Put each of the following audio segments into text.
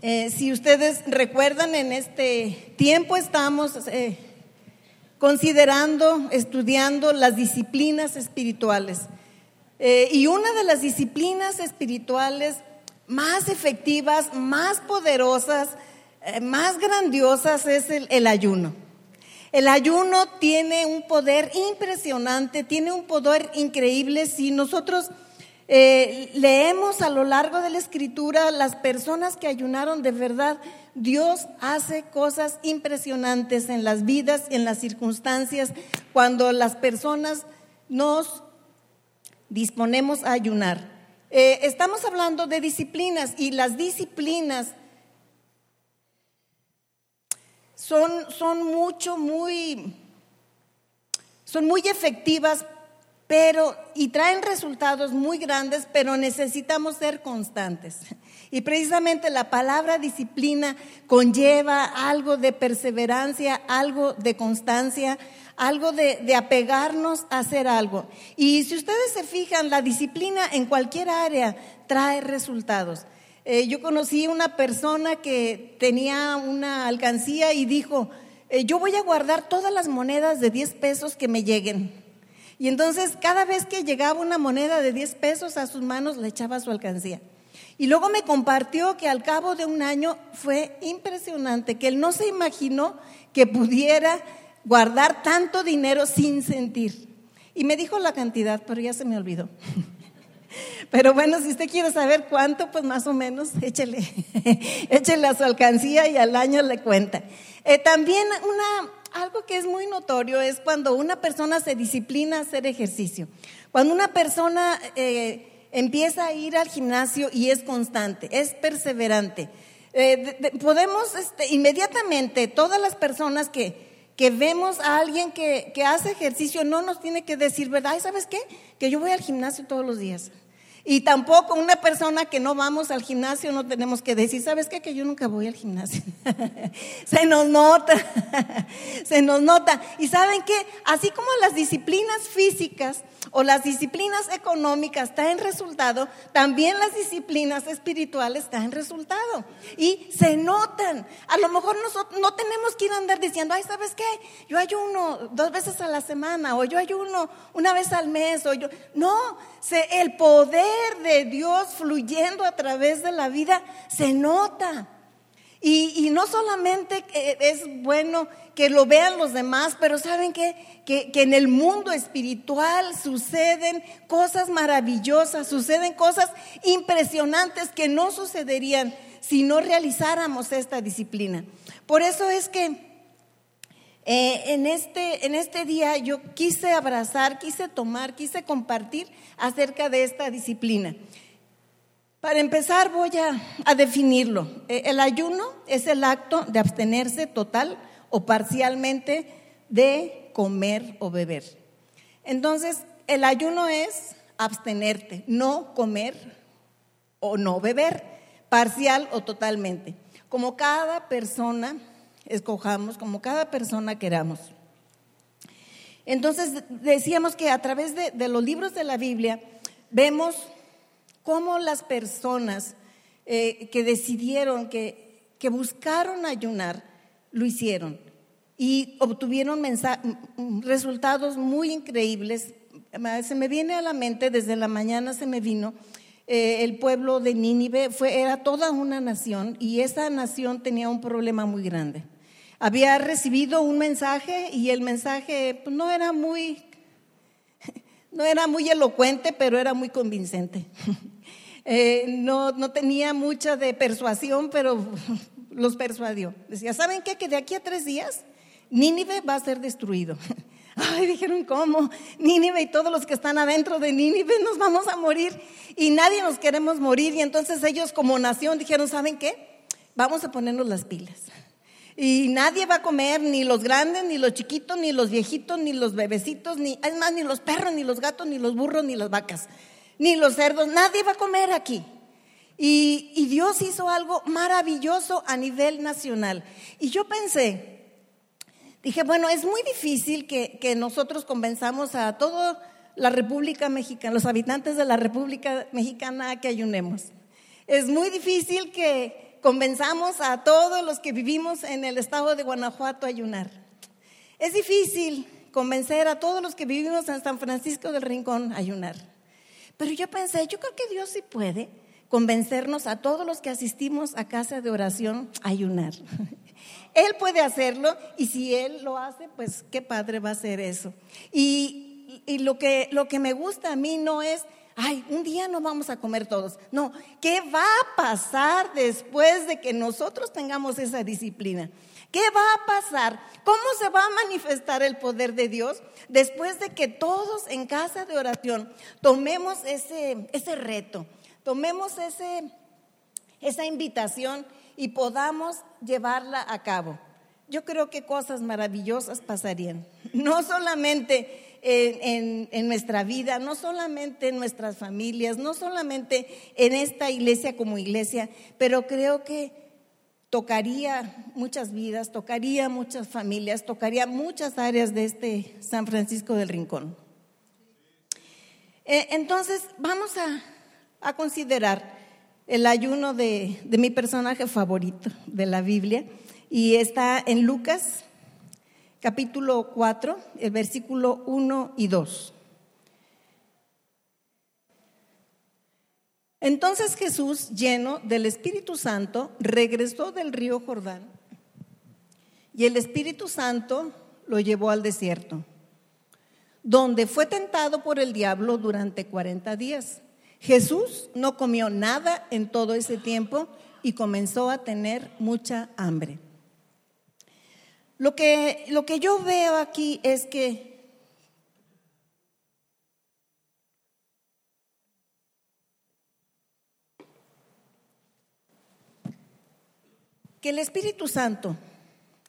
Eh, si ustedes recuerdan, en este tiempo estamos eh, considerando, estudiando las disciplinas espirituales. Eh, y una de las disciplinas espirituales más efectivas, más poderosas, más grandiosas es el ayuno. El ayuno tiene un poder impresionante, tiene un poder increíble si nosotros eh, leemos a lo largo de la escritura las personas que ayunaron de verdad. Dios hace cosas impresionantes en las vidas, en las circunstancias, cuando las personas nos disponemos a ayunar. Eh, estamos hablando de disciplinas y las disciplinas son, son mucho, muy, son muy efectivas pero y traen resultados muy grandes, pero necesitamos ser constantes. Y precisamente la palabra disciplina conlleva algo de perseverancia, algo de constancia, algo de, apegarnos a hacer algo. Y si ustedes se fijan, la disciplina en cualquier área trae resultados. Eh, yo conocí una persona que tenía una alcancía y dijo, eh, yo voy a guardar todas las monedas de 10 pesos que me lleguen. Y entonces cada vez que llegaba una moneda de 10 pesos a sus manos, le echaba su alcancía. Y luego me compartió que al cabo de un año fue impresionante, que él no se imaginó que pudiera guardar tanto dinero sin sentir. Y me dijo la cantidad, pero ya se me olvidó. Pero bueno, si usted quiere saber cuánto, pues más o menos échele, échele a su alcancía y al año le cuenta. Eh, también una, algo que es muy notorio es cuando una persona se disciplina a hacer ejercicio. Cuando una persona eh, empieza a ir al gimnasio y es constante, es perseverante. Eh, podemos este, inmediatamente, todas las personas que, que vemos a alguien que, que, hace ejercicio, no nos tiene que decir, ¿verdad? ¿Sabes qué? Que yo voy al gimnasio todos los días. Y tampoco una persona que no vamos al gimnasio no tenemos que decir, ¿sabes qué? Que yo nunca voy al gimnasio. se nos nota, se nos nota. Y saben qué? Así como las disciplinas físicas o las disciplinas económicas traen resultado, también las disciplinas espirituales traen resultado. Y se notan. A lo mejor nosotros no tenemos que ir a andar diciendo, ay, ¿sabes qué? Yo ayuno dos veces a la semana, o yo ayuno una vez al mes, o yo. No, el poder de Dios fluyendo a través de la vida se nota. Y, no solamente es bueno que lo vean los demás, pero saben que, que, en el mundo espiritual suceden cosas maravillosas, suceden cosas impresionantes que no sucederían si no realizáramos esta disciplina. Por eso es que eh, en, este, en este día yo quise abrazar, quise tomar, quise compartir acerca de esta disciplina. Para empezar voy a, definirlo. Eh, el ayuno es el acto de abstenerse total o parcialmente de comer o beber. Entonces, el ayuno es abstenerte, no comer o no beber, parcial o totalmente. Como cada persona escojamos, como cada persona queramos. Entonces decíamos que a través de, los libros de la Biblia vemos cómo las personas eh, que decidieron, que, que buscaron ayunar, lo hicieron y obtuvieron resultados muy increíbles. Se me viene a la mente, desde la mañana se me vino, eh, el pueblo de Nínive fue, era toda una nación y esa nación tenía un problema muy grande había recibido un mensaje y el mensaje no era muy, no era muy elocuente, pero era muy convincente. Eh, no, no tenía mucha de persuasión, pero los persuadió. Decía, ¿saben qué? Que de aquí a tres días Nínive va a ser destruido. Ay, dijeron, ¿cómo? Nínive y todos los que están adentro de Nínive nos vamos a morir y nadie nos queremos morir. Y entonces ellos como nación dijeron, ¿saben qué? Vamos a ponernos las pilas. Y nadie va a comer, ni los grandes, ni los chiquitos, ni los viejitos, ni los bebecitos, ni, es más, ni los perros, ni los gatos, ni los burros, ni las vacas, ni los cerdos. Nadie va a comer aquí. Y, Dios hizo algo maravilloso a nivel nacional. Y yo pensé, dije, bueno, es muy difícil que, que nosotros convenzamos a toda la República Mexicana, los habitantes de la República Mexicana que ayunemos. Es muy difícil que, convenzamos a todos los que vivimos en el estado de Guanajuato a ayunar. Es difícil convencer a todos los que vivimos en San Francisco del Rincón a ayunar. Pero yo pensé, yo creo que Dios sí puede convencernos a todos los que asistimos a casa de oración a ayunar. Él puede hacerlo y si Él lo hace, pues qué padre va a ser eso. Y, y lo, que, lo que me gusta a mí no es ay, un día no vamos a comer todos. No, ¿qué va a pasar después de que nosotros tengamos esa disciplina? ¿Qué va a pasar? ¿Cómo se va a manifestar el poder de Dios después de que todos en casa de oración tomemos ese, ese reto, tomemos ese, esa invitación y podamos llevarla a cabo? Yo creo que cosas maravillosas pasarían. No solamente en, nuestra vida, no solamente en nuestras familias, no solamente en esta iglesia como iglesia, pero creo que tocaría muchas vidas, tocaría muchas familias, tocaría muchas áreas de este San Francisco del Rincón. Eh, entonces, vamos a, considerar el ayuno de, de mi personaje favorito de la Biblia y está en Lucas capítulo 4, el versículo 1 y 2. Entonces Jesús, lleno del Espíritu Santo, regresó del río Jordán y el Espíritu Santo lo llevó al desierto, donde fue tentado por el diablo durante 40 días. Jesús no comió nada en todo ese tiempo y comenzó a tener mucha hambre. Lo que, lo que yo veo aquí es que que el Espíritu Santo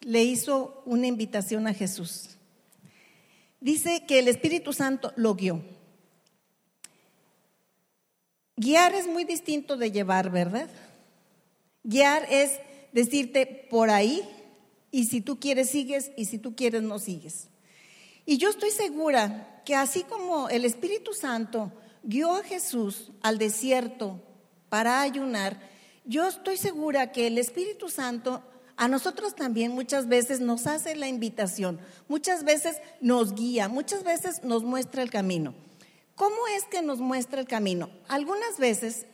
le hizo una invitación a Jesús. Dice que el Espíritu Santo lo guió. Guiar es muy distinto de llevar, ¿verdad? Guiar es decirte por ahí y si tú quieres sigues y si tú quieres no sigues. Y yo estoy segura que así como el Espíritu Santo guió a Jesús al desierto para ayunar, yo estoy segura que el Espíritu Santo a nosotros también muchas veces nos hace la invitación, muchas veces nos guía, muchas veces nos muestra el camino. ¿Cómo es que nos muestra el camino? Algunas veces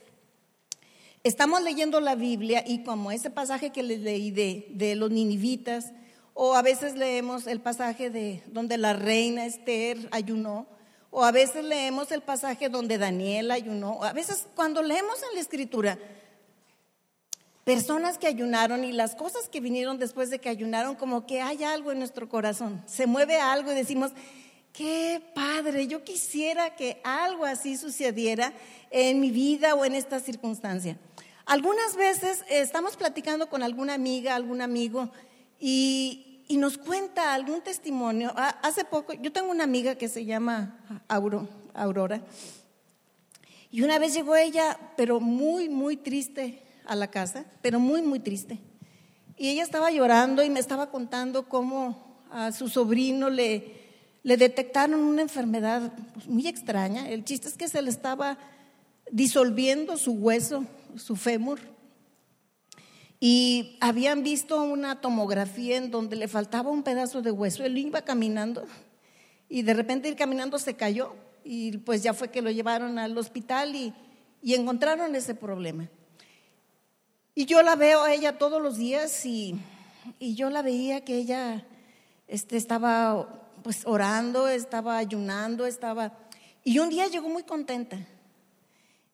estamos leyendo la Biblia y como ese pasaje que les leí de, los ninivitas, o a veces leemos el pasaje de donde la reina Esther ayunó, o a veces leemos el pasaje donde Daniel ayunó, a veces cuando leemos en la escritura, personas que ayunaron y las cosas que vinieron después de que ayunaron, como que hay algo en nuestro corazón, se mueve algo y decimos, qué padre, yo quisiera que algo así sucediera en mi vida o en esta circunstancia. Algunas veces estamos platicando con alguna amiga, algún amigo y, nos cuenta algún testimonio. Hace poco, yo tengo una amiga que se llama Aurora y una vez llegó ella, pero muy, muy triste a la casa, pero muy, muy triste. Y ella estaba llorando y me estaba contando cómo a su sobrino le, detectaron una enfermedad pues, muy extraña. El chiste es que se le estaba disolviendo su hueso su fémur, y habían visto una tomografía en donde le faltaba un pedazo de hueso. Él iba caminando y de repente ir caminando se cayó y pues ya fue que lo llevaron al hospital y, encontraron ese problema. Y yo la veo a ella todos los días y, yo la veía que ella este, estaba pues orando, estaba ayunando, estaba... Y un día llegó muy contenta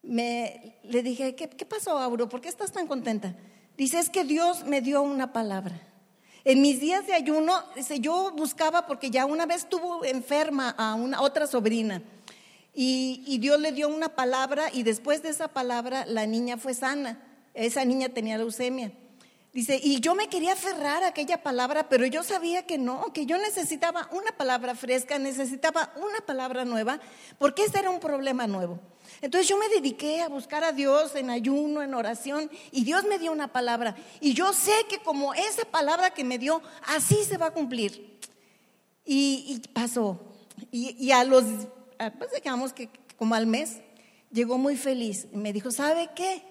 me, le dije, ¿qué, pasó, Auro? ¿Por qué estás tan contenta? Dice, es que Dios me dio una palabra. En mis días de ayuno, dice, yo buscaba porque ya una vez tuvo enferma a una otra sobrina y, y, Dios le dio una palabra y después de esa palabra la niña fue sana. Esa niña tenía leucemia. Dice, y yo me quería aferrar a aquella palabra, pero yo sabía que no, que yo necesitaba una palabra fresca, necesitaba una palabra nueva, porque ese era un problema nuevo. Entonces yo me dediqué a buscar a Dios en ayuno, en oración, y Dios me dio una palabra. Y yo sé que como esa palabra que me dio, así se va a cumplir. Y, pasó. Y, a los, pues digamos que como al mes, llegó muy feliz. Y me dijo, ¿sabe qué?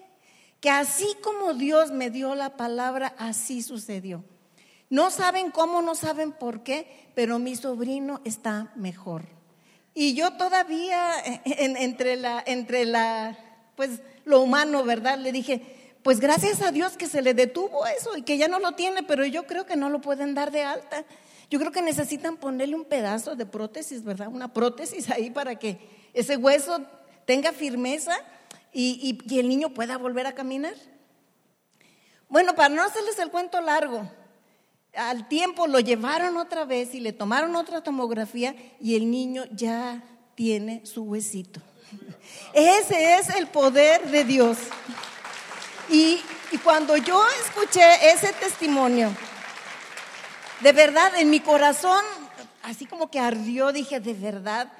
Que así como Dios me dio la palabra, así sucedió. No saben cómo, no saben por qué, pero mi sobrino está mejor. Y yo todavía entre la, entre la, pues lo humano, ¿verdad? Le dije, pues gracias a Dios que se le detuvo eso y que ya no lo tiene, pero yo creo que no lo pueden dar de alta. Yo creo que necesitan ponerle un pedazo de prótesis, ¿verdad? Una prótesis ahí para que ese hueso tenga firmeza y, el niño pueda volver a caminar. Bueno, para no hacerles el cuento largo, al tiempo lo llevaron otra vez y le tomaron otra tomografía y el niño ya tiene su huesito. Ese es el poder de Dios. Y, y, cuando yo escuché ese testimonio, de verdad en mi corazón, así como que ardió, dije, de verdad,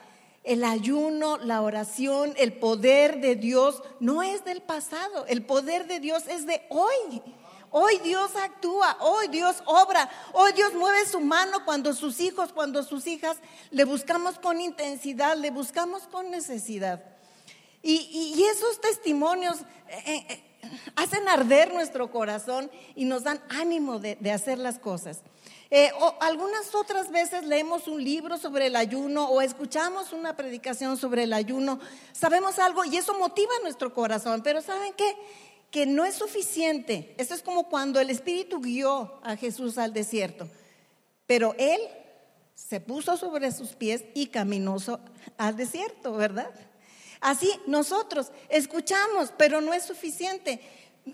el ayuno, la oración, el poder de Dios no es del pasado, el poder de Dios es de hoy. Hoy Dios actúa, hoy Dios obra, hoy Dios mueve su mano cuando sus hijos, cuando sus hijas le buscamos con intensidad, le buscamos con necesidad. Y, esos testimonios eh, eh, hacen arder nuestro corazón y nos dan ánimo de hacer las cosas. Eh, o algunas otras veces leemos un libro sobre el ayuno o escuchamos una predicación sobre el ayuno, sabemos algo y eso motiva nuestro corazón, pero ¿saben qué? Que no es suficiente. Eso es como cuando el Espíritu guió a Jesús al desierto, pero Él se puso sobre sus pies y caminó al desierto, ¿verdad? Así nosotros escuchamos, pero no es suficiente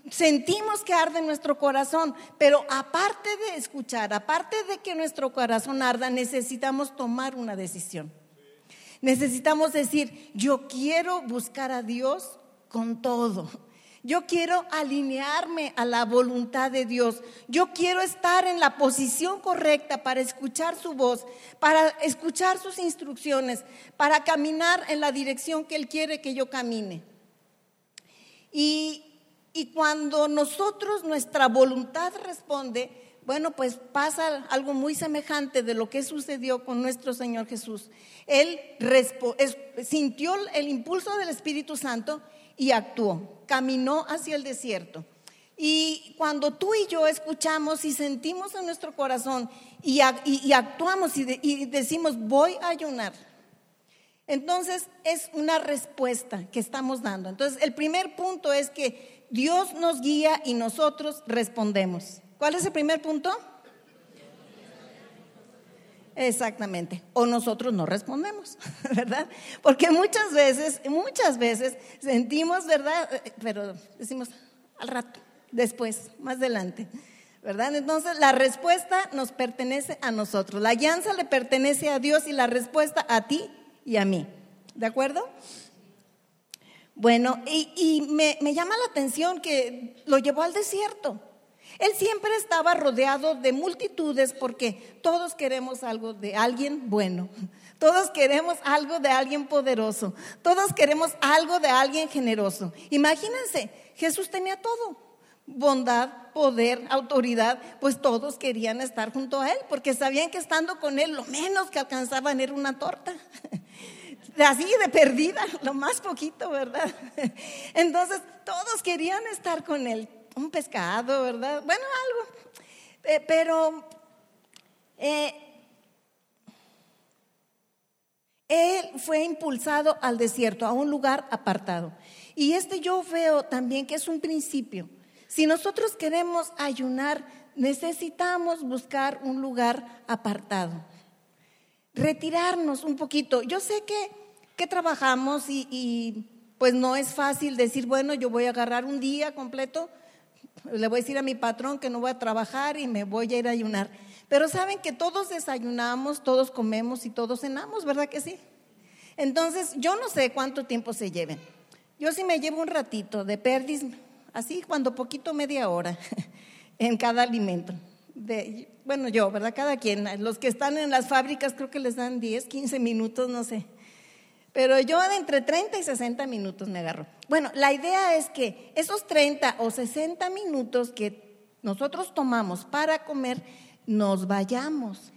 sentimos que arde nuestro corazón, pero aparte de escuchar, aparte de que nuestro corazón arda, necesitamos tomar una decisión. Necesitamos decir, yo quiero buscar a Dios con todo. Yo quiero alinearme a la voluntad de Dios. Yo quiero estar en la posición correcta para escuchar su voz, para escuchar sus instrucciones, para caminar en la dirección que Él quiere que yo camine. Y y cuando nosotros, nuestra voluntad responde, bueno, pues pasa algo muy semejante de lo que sucedió con nuestro Señor Jesús. Él sintió el impulso del Espíritu Santo y actuó, caminó hacia el desierto. Y cuando tú y yo escuchamos y sentimos en nuestro corazón y, actuamos y decimos, voy a ayunar, entonces es una respuesta que estamos dando. Entonces el primer punto es que Dios nos guía y nosotros respondemos. ¿Cuál es el primer punto? Exactamente. O nosotros no respondemos, ¿verdad? Porque muchas veces, muchas veces sentimos, ¿verdad? Pero decimos al rato, después, más adelante, ¿verdad? Entonces la respuesta nos pertenece a nosotros. La guianza le pertenece a Dios y la respuesta a ti y a mí. ¿De acuerdo? Bueno, y, me, llama la atención que lo llevó al desierto. Él siempre estaba rodeado de multitudes porque todos queremos algo de alguien bueno, todos queremos algo de alguien poderoso, todos queremos algo de alguien generoso. Imagínense, Jesús tenía todo, bondad, poder, autoridad, pues todos querían estar junto a Él porque sabían que estando con Él lo menos que alcanzaban era una torta. Así de perdida, lo más poquito, ¿verdad? Entonces todos querían estar con él, un pescado, ¿verdad? Bueno, algo. Eh, pero eh, él fue impulsado al desierto, a un lugar apartado. Y este yo veo también que es un principio. Si nosotros queremos ayunar, necesitamos buscar un lugar apartado. Retirarnos un poquito. Yo sé que que trabajamos y, pues no es fácil decir, bueno, yo voy a agarrar un día completo, le voy a decir a mi patrón que no voy a trabajar y me voy a ir a ayunar. Pero saben que todos desayunamos, todos comemos y todos cenamos, ¿verdad que sí? Entonces, yo no sé cuánto tiempo se lleven. Yo sí me llevo un ratito de perdiz, así cuando poquito media hora en cada alimento. bueno, yo, ¿verdad? Cada quien. Los que están en las fábricas creo que les dan 10, 15 minutos, no sé. Pero yo de entre 30 y 60 minutos me agarro. Bueno, la idea es que esos 30 o 60 minutos que nosotros tomamos para comer, nos vayamos,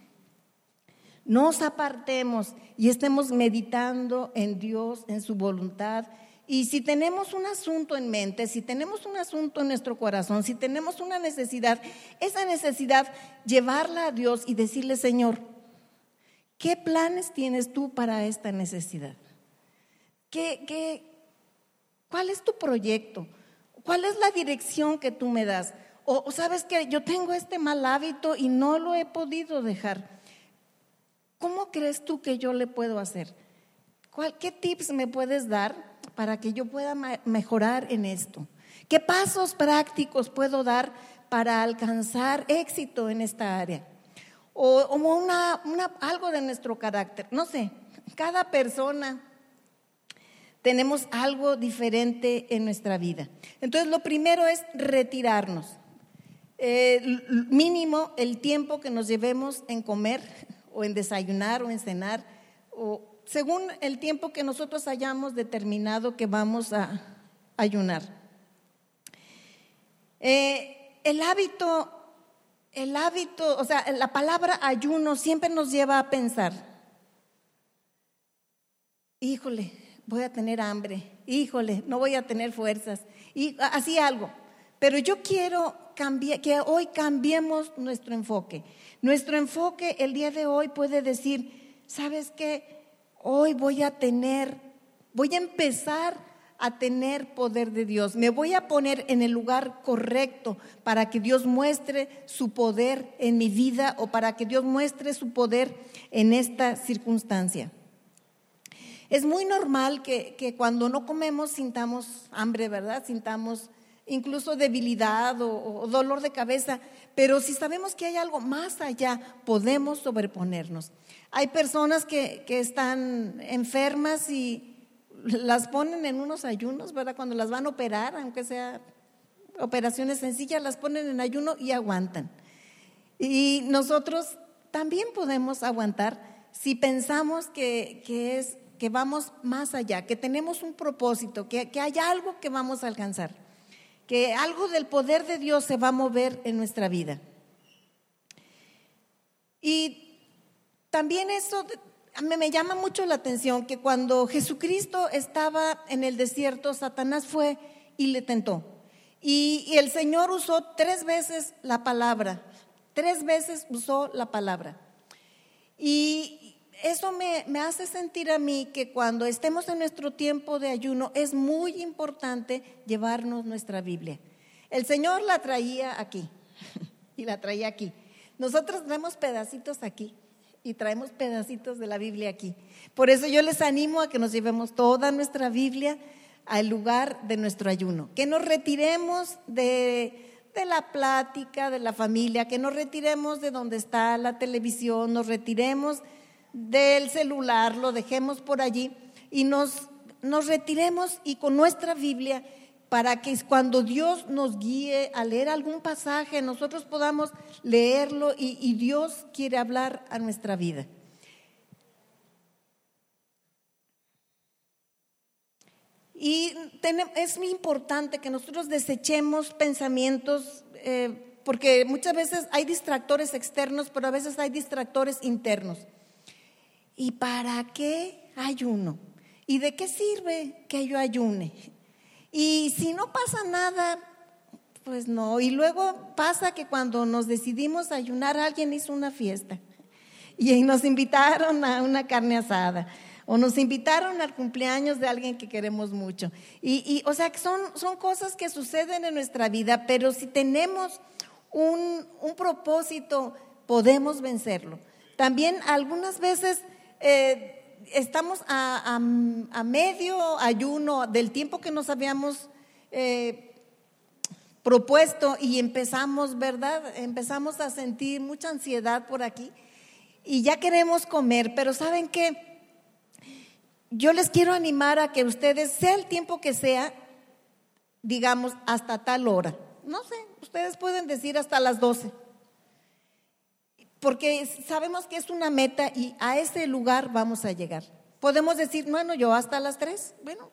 nos apartemos y estemos meditando en Dios, en su voluntad Y si tenemos un asunto en mente, si tenemos un asunto en nuestro corazón, si tenemos una necesidad, esa necesidad, llevarla a Dios y decirle, Señor, ¿qué planes tienes tú para esta necesidad? ¿Qué, qué, cuál es tu proyecto? ¿Cuál es la dirección que tú me das? O, sabes que yo tengo este mal hábito y no lo he podido dejar. ¿Cómo crees tú que yo le puedo hacer? ¿Qué tips me puedes dar para que yo pueda mejorar en esto? ¿Qué pasos prácticos puedo dar para alcanzar éxito en esta área? O, una, algo de nuestro carácter. No sé, cada persona tenemos algo diferente en nuestra vida. Entonces, lo primero es retirarnos. Eh, mínimo el tiempo que nos llevemos en comer o en desayunar o en cenar o según el tiempo que nosotros hayamos determinado que vamos a ayunar. Eh, el hábito, el hábito, o sea, la palabra ayuno siempre nos lleva a pensar, híjole, voy a tener hambre, híjole, no voy a tener fuerzas, y así algo. Pero yo quiero que hoy cambiemos nuestro enfoque. Nuestro enfoque el día de hoy puede decir, ¿sabes qué? hoy voy a tener, voy a empezar a tener poder de Dios. Me voy a poner en el lugar correcto para que Dios muestre su poder en mi vida o para que Dios muestre su poder en esta circunstancia. Es muy normal que, cuando no comemos sintamos hambre, ¿verdad? Sintamos incluso debilidad o, dolor de cabeza, pero si sabemos que hay algo más allá, podemos sobreponernos. Hay personas que, están enfermas y las ponen en unos ayunos, ¿verdad? Cuando las van a operar, aunque sea operaciones sencillas, las ponen en ayuno y aguantan. Y nosotros también podemos aguantar si pensamos que, es, que vamos más allá, que tenemos un propósito, que, que hay algo que vamos a alcanzar que algo del poder de Dios se va a mover en nuestra vida. Y también eso me, llama mucho la atención que cuando Jesucristo estaba en el desierto, Satanás fue y le tentó. Y, y el Señor usó tres veces la palabra, tres veces usó la palabra. Y, eso me, hace sentir a mí que cuando estemos en nuestro tiempo de ayuno es muy importante llevarnos nuestra Biblia. El Señor la traía aquí y la traía aquí. Nosotros traemos pedacitos aquí y traemos pedacitos de la Biblia aquí. Por eso yo les animo a que nos llevemos toda nuestra Biblia al lugar de nuestro ayuno, que nos retiremos de, de la plática de la familia, que nos retiremos de donde está la televisión, nos retiremos del celular, lo dejemos por allí y nos, nos retiremos y con nuestra Biblia para que cuando Dios nos guíe a leer algún pasaje, nosotros podamos leerlo y, Dios quiere hablar a nuestra vida. Y es muy importante que nosotros desechemos pensamientos, eh, porque muchas veces hay distractores externos, pero a veces hay distractores internos. ¿Y para qué ayuno? ¿Y de qué sirve que yo ayune? Y si no pasa nada, pues no. Y luego pasa que cuando nos decidimos ayunar, alguien hizo una fiesta y nos invitaron a una carne asada o nos invitaron al cumpleaños de alguien que queremos mucho. Y, o sea, son, son cosas que suceden en nuestra vida, pero si tenemos un, un propósito, podemos vencerlo. También algunas veces eh, estamos a, medio ayuno del tiempo que nos habíamos eh, propuesto y empezamos, ¿verdad? Empezamos a sentir mucha ansiedad por aquí y ya queremos comer, pero ¿saben qué? Yo les quiero animar a que ustedes, sea el tiempo que sea, digamos, hasta tal hora. No sé, ustedes pueden decir hasta las 12 porque sabemos que es una meta y a ese lugar vamos a llegar. Podemos decir, bueno, yo hasta las tres, bueno,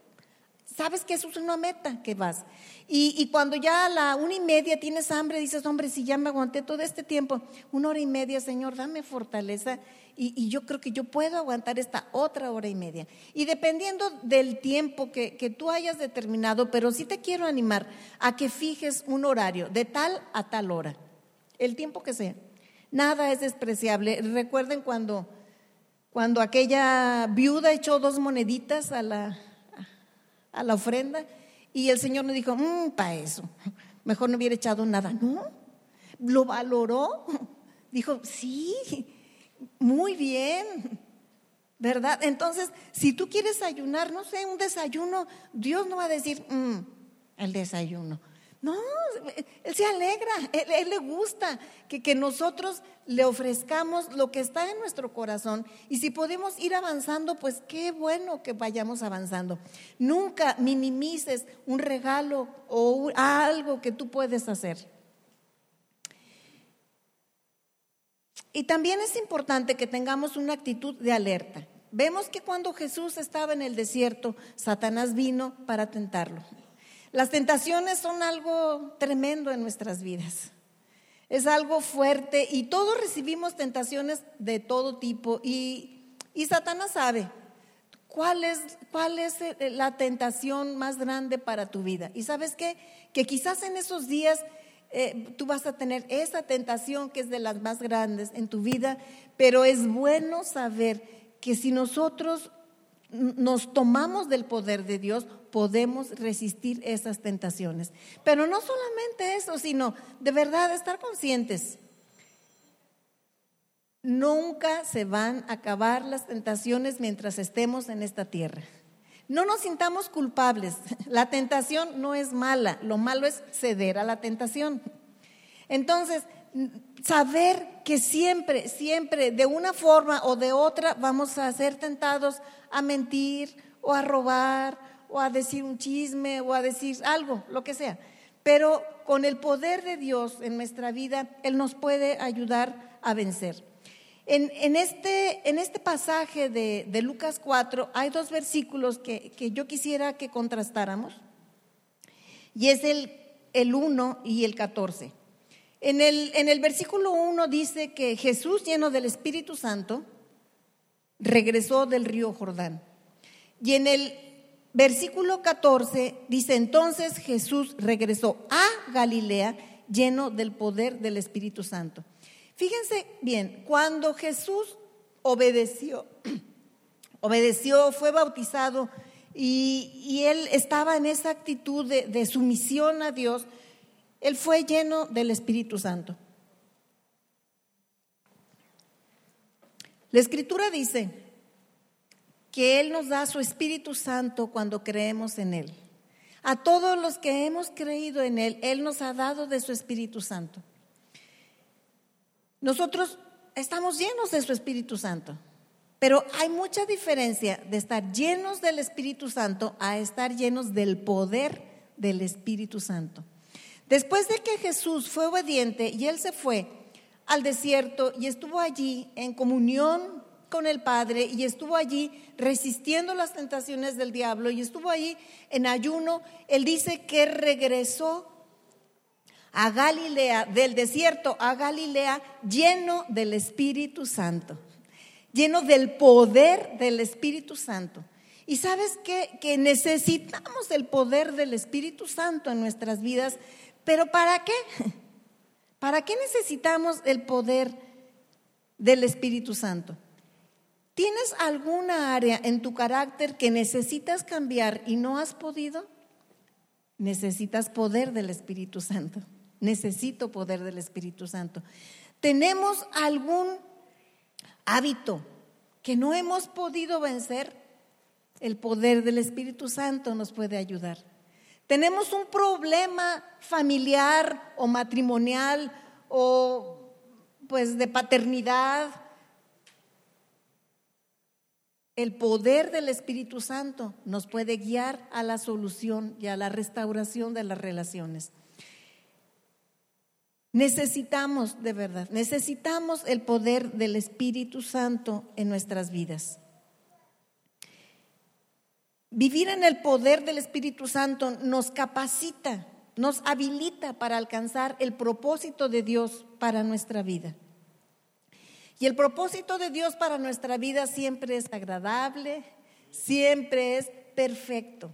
Sabes que eso es una meta que vas. Y, cuando ya a la una y media tienes hambre, dices, hombre, si ya me aguanté todo este tiempo, una hora y media, Señor, dame fortaleza. Y, yo creo que yo puedo aguantar esta otra hora y media. Y dependiendo del tiempo que, que tú hayas determinado, pero sí te quiero animar a que fijes un horario de tal a tal hora, el tiempo que sea. Nada es despreciable. Recuerden cuando, cuando aquella viuda echó dos moneditas a la, a la ofrenda y el Señor no dijo, mmm, para eso, mejor no hubiera echado nada. No, lo valoró. Dijo, sí, muy bien. ¿Verdad? Entonces, si tú quieres ayunar, no sé, un desayuno, Dios no va a decir, mmm, el desayuno. No, Él se alegra, Él, le gusta que, que, nosotros le ofrezcamos lo que está en nuestro corazón. Y si podemos ir avanzando, pues qué bueno que vayamos avanzando. Nunca minimices un regalo o algo que tú puedes hacer. Y también es importante que tengamos una actitud de alerta. Vemos que cuando Jesús estaba en el desierto, Satanás vino para tentarlo. Las tentaciones son algo tremendo en nuestras vidas. Es algo fuerte y todos recibimos tentaciones de todo tipo y, Satanás sabe cuál es, cuál es eh, la tentación más grande para tu vida. Y sabes qué? Que quizás en esos días eh, tú vas a tener esa tentación que es de las más grandes en tu vida, pero es bueno saber que si nosotros nos tomamos del poder de Dios, podemos resistir esas tentaciones. Pero no solamente eso, sino de verdad estar conscientes. Nunca se van a acabar las tentaciones mientras estemos en esta tierra. No nos sintamos culpables. La tentación no es mala, lo malo es ceder a la tentación. Entonces, saber que siempre, siempre, de una forma o de otra, vamos a ser tentados a mentir o a robar o a decir un chisme o a decir algo, lo que sea. Pero con el poder de Dios en nuestra vida, Él nos puede ayudar a vencer. En, este, en este, pasaje de, Lucas 4 hay dos versículos que, yo quisiera que contrastáramos, y es el, el 1 y el 14. En el, en el versículo 1 dice que Jesús, lleno del Espíritu Santo, regresó del río Jordán. Y en el versículo 14 dice, entonces Jesús regresó a Galilea lleno del poder del Espíritu Santo. Fíjense bien, cuando Jesús obedeció, obedeció, fue bautizado y, él estaba en esa actitud de sumisión a Dios, él fue lleno del Espíritu Santo. La escritura dice que Él nos da su Espíritu Santo cuando creemos en Él. A todos los que hemos creído en Él, Él nos ha dado de su Espíritu Santo. Nosotros estamos llenos de su Espíritu Santo, pero hay mucha diferencia de estar llenos del Espíritu Santo a estar llenos del poder del Espíritu Santo. Después de que Jesús fue obediente y Él se fue al desierto y estuvo allí en comunión con el Padre y estuvo allí resistiendo las tentaciones del diablo y estuvo allí en ayuno, Él dice que regresó a Galilea, del desierto a Galilea, lleno del Espíritu Santo, lleno del poder del Espíritu Santo. Y sabes que necesitamos el poder del Espíritu Santo en nuestras vidas pero ¿para qué? ¿Para qué necesitamos el poder del Espíritu Santo? ¿Tienes alguna área en tu carácter que necesitas cambiar y no has podido? Necesitas poder del Espíritu Santo. Necesito poder del Espíritu Santo. ¿Tenemos algún hábito que no hemos podido vencer? El poder del Espíritu Santo nos puede ayudar tenemos un problema familiar o matrimonial o pues de paternidad, el poder del Espíritu Santo nos puede guiar a la solución y a la restauración de las relaciones. Necesitamos, de verdad, necesitamos el poder del Espíritu Santo en nuestras vidas. Vivir en el poder del Espíritu Santo nos capacita, nos habilita para alcanzar el propósito de Dios para nuestra vida. Y el propósito de Dios para nuestra vida siempre es agradable, siempre es perfecto.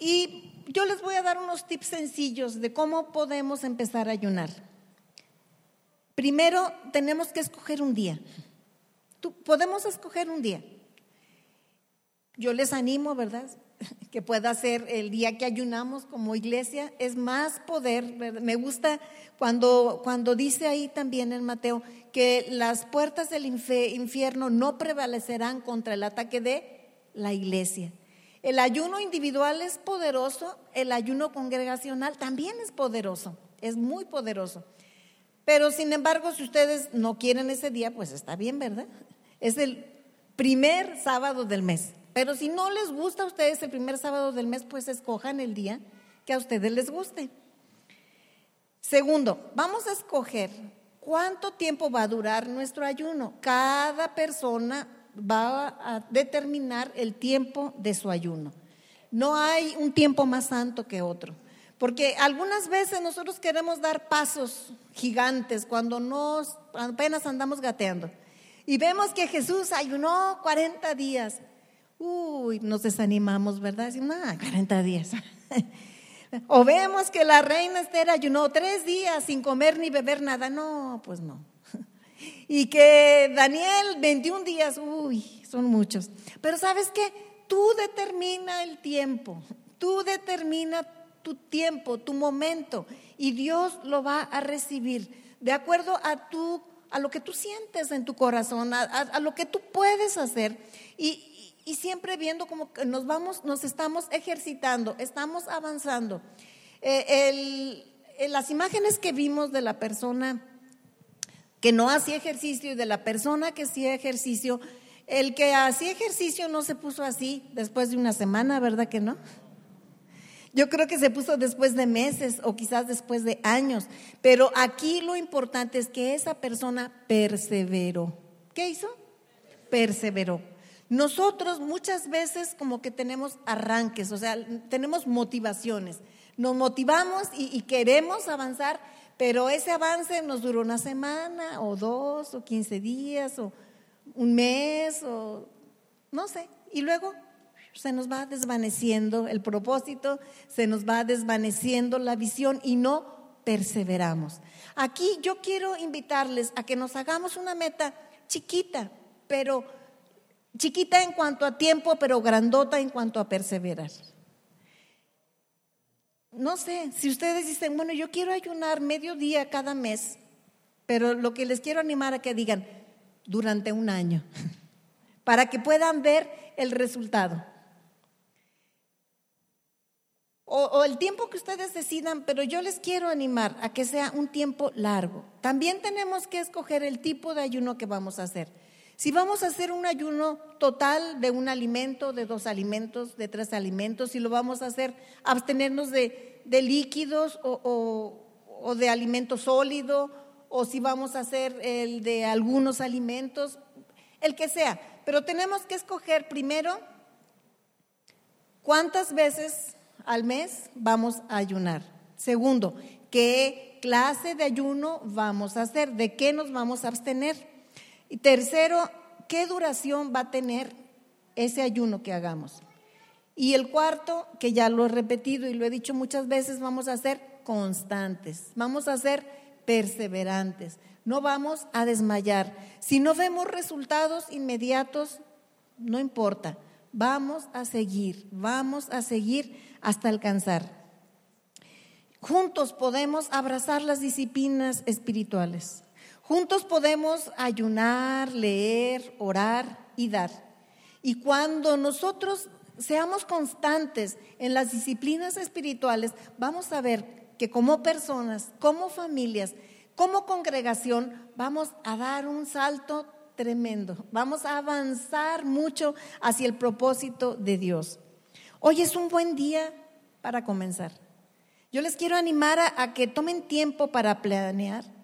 Y yo les voy a dar unos tips sencillos de cómo podemos empezar a ayunar. Primero, tenemos que escoger un día. podemos escoger un día. Yo les animo, ¿verdad? Que pueda ser el día que ayunamos como iglesia. Es más poder. Me gusta cuando, cuando dice ahí también en Mateo que las puertas del infierno no prevalecerán contra el ataque de la iglesia. El ayuno individual es poderoso, el ayuno congregacional también es poderoso, es muy poderoso. Pero sin embargo, si ustedes no quieren ese día, pues está bien, ¿verdad? Es el primer sábado del mes. Pero si no les gusta a ustedes el primer sábado del mes, pues escojan el día que a ustedes les guste. Segundo, vamos a escoger cuánto tiempo va a durar nuestro ayuno. Cada persona va a determinar el tiempo de su ayuno. No hay un tiempo más santo que otro. Porque algunas veces nosotros queremos dar pasos gigantes cuando nos apenas andamos gateando. Y vemos que Jesús ayunó 40 días. Uy, nos desanimamos, ¿verdad? No, 40 días. o vemos que la reina Esther ayunó tres días sin comer ni beber nada. No, pues no. Y que Daniel 21 días, uy, son muchos. Pero sabes qué? Tú determina el tiempo, tú determina tu tiempo, tu momento, y Dios lo va a recibir de acuerdo a tu, a lo que tú sientes en tu corazón, a, lo que tú puedes hacer. Y, siempre viendo como que nos vamos, nos estamos ejercitando, estamos avanzando. Eh, las imágenes que vimos de la persona que no hacía ejercicio y de la persona que hacía ejercicio, el que hacía ejercicio no se puso así después de una semana, ¿verdad que no? Yo creo que se puso después de meses o quizás después de años, pero aquí lo importante es que esa persona perseveró. ¿Qué hizo? Perseveró. Nosotros muchas veces como que tenemos arranques, o sea, tenemos motivaciones. Nos motivamos y, queremos avanzar, pero ese avance nos duró una semana o dos o quince días o un mes o no sé. Y luego se nos va desvaneciendo el propósito, se nos va desvaneciendo la visión y no perseveramos. Aquí yo quiero invitarles a que nos hagamos una meta chiquita, pero chiquita en cuanto a tiempo, pero grandota en cuanto a perseverar no sé, si ustedes dicen, bueno, yo quiero ayunar medio día cada mes, pero lo que les quiero animar a que digan, durante un año, para que puedan ver el resultado. O, o, el tiempo que ustedes decidan, pero yo les quiero animar a que sea un tiempo largo. También tenemos que escoger el tipo de ayuno que vamos a hacer. Si vamos a hacer un ayuno total de un alimento, de dos alimentos, de tres alimentos, si lo vamos a hacer, abstenernos de, líquidos o, o, de alimento sólido, o si vamos a hacer el de algunos alimentos, el que sea. Pero tenemos que escoger primero cuántas veces al mes vamos a ayunar. Segundo, qué clase de ayuno vamos a hacer, de qué nos vamos a abstener. Y tercero, ¿qué duración va a tener ese ayuno que hagamos? Y el cuarto, que ya lo he repetido y lo he dicho muchas veces, vamos a ser constantes, vamos a ser perseverantes, no vamos a desmayar. Si no vemos resultados inmediatos, no importa, vamos a seguir, vamos a seguir hasta alcanzar. Juntos podemos abrazar las disciplinas espirituales. Juntos podemos ayunar, leer, orar y dar. Y cuando nosotros seamos constantes en las disciplinas espirituales, vamos a ver que como personas, como familias, como congregación, vamos a dar un salto tremendo. Vamos a avanzar mucho hacia el propósito de Dios. Hoy es un buen día para comenzar. Yo les quiero animar a, que tomen tiempo para planear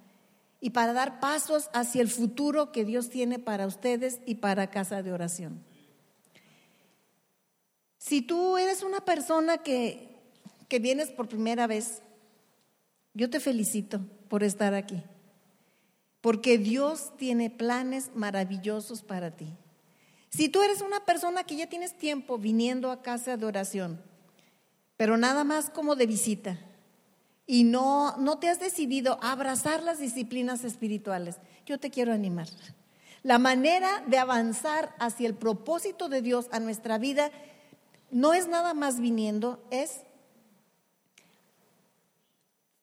y para dar pasos hacia el futuro que Dios tiene para ustedes y para casa de oración. Si tú eres una persona que, que vienes por primera vez, yo te felicito por estar aquí, porque Dios tiene planes maravillosos para ti. Si tú eres una persona que ya tienes tiempo viniendo a casa de oración, pero nada más como de visita, y no, no te has decidido a abrazar las disciplinas espirituales, yo te quiero animar. La manera de avanzar hacia el propósito de Dios a nuestra vida no es nada más viniendo, es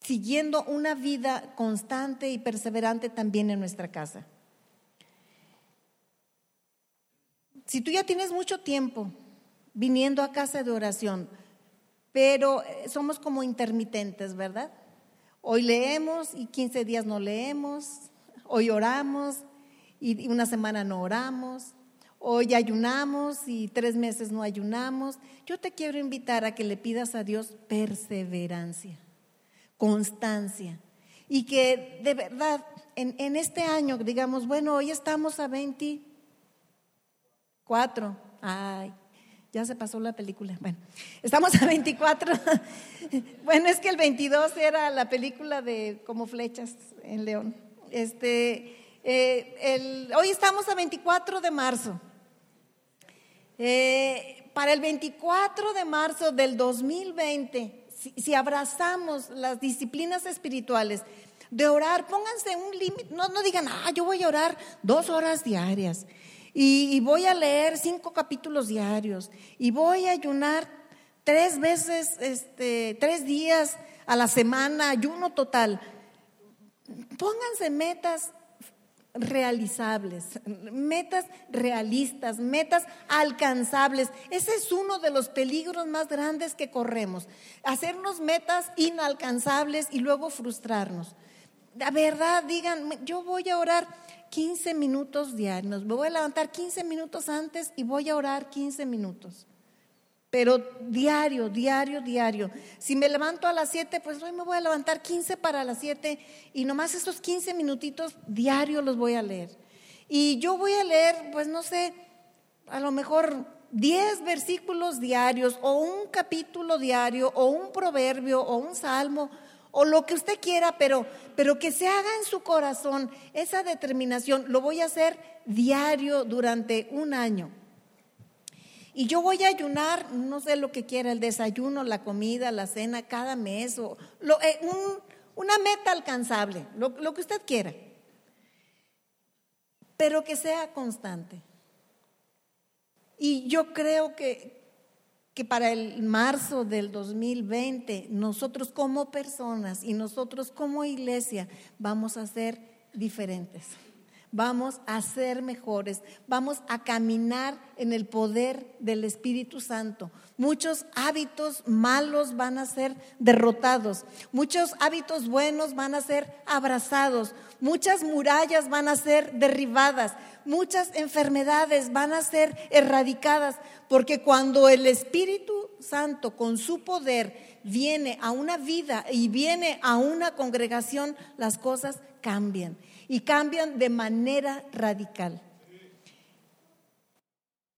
siguiendo una vida constante y perseverante también en nuestra casa. Si tú ya tienes mucho tiempo viniendo a casa de oración, pero eh, somos como intermitentes, ¿verdad? Hoy leemos y 15 días no leemos, hoy oramos y una semana no oramos, hoy ayunamos y tres meses no ayunamos. Yo te quiero invitar a que le pidas a Dios perseverancia constancia. Y que de verdad, en, este año, digamos, bueno, hoy estamos a 24. Ay, ya se pasó la película. Bueno, estamos a 24. bueno, es que el 22 era la película de como flechas en León. Este, eh, hoy estamos a 24 de marzo. Eh, para el 24 de marzo del 2020 si, abrazamos las disciplinas espirituales, de orar, pónganse un límite, no, no, digan, ah, yo voy a orar dos horas diarias y, voy a leer cinco capítulos diarios y voy a ayunar tres veces, este, tres días a la semana, ayuno total. Pónganse metas realizables, metas realistas, metas alcanzables. Ese es uno de los peligros más grandes que corremos. Hacernos metas inalcanzables y luego frustrarnos. La verdad, digan, yo voy a orar 15 minutos diarios, me voy a levantar 15 minutos antes y voy a orar 15 minutos. Pero diario, diario, diario. Si me levanto a las 7, pues hoy me voy a levantar 15 para las 7 y nomás esos 15 minutitos diario los voy a leer. Y yo voy a leer, pues no sé, a lo mejor 10 versículos diarios o un capítulo diario o un proverbio o un salmo o lo que usted quiera, pero, pero que se haga en su corazón esa determinación. Lo voy a hacer diario durante un año. Y yo voy a ayunar, no sé lo que quiera, el desayuno, la comida, la cena, cada mes, o eh, una meta alcanzable, lo, lo que usted quiera. Pero que sea constante. Y yo creo que, que para el marzo del 2020 nosotros como personas y nosotros como iglesia vamos a ser diferentes. Vamos a ser mejores, vamos a caminar en el poder del Espíritu Santo. Muchos hábitos malos van a ser derrotados, muchos hábitos buenos van a ser abrazados, muchas murallas van a ser derribadas, muchas enfermedades van a ser erradicadas, porque cuando el Espíritu Santo con su poder viene a una vida y viene a una congregación, las cosas cambian y cambian de manera radical.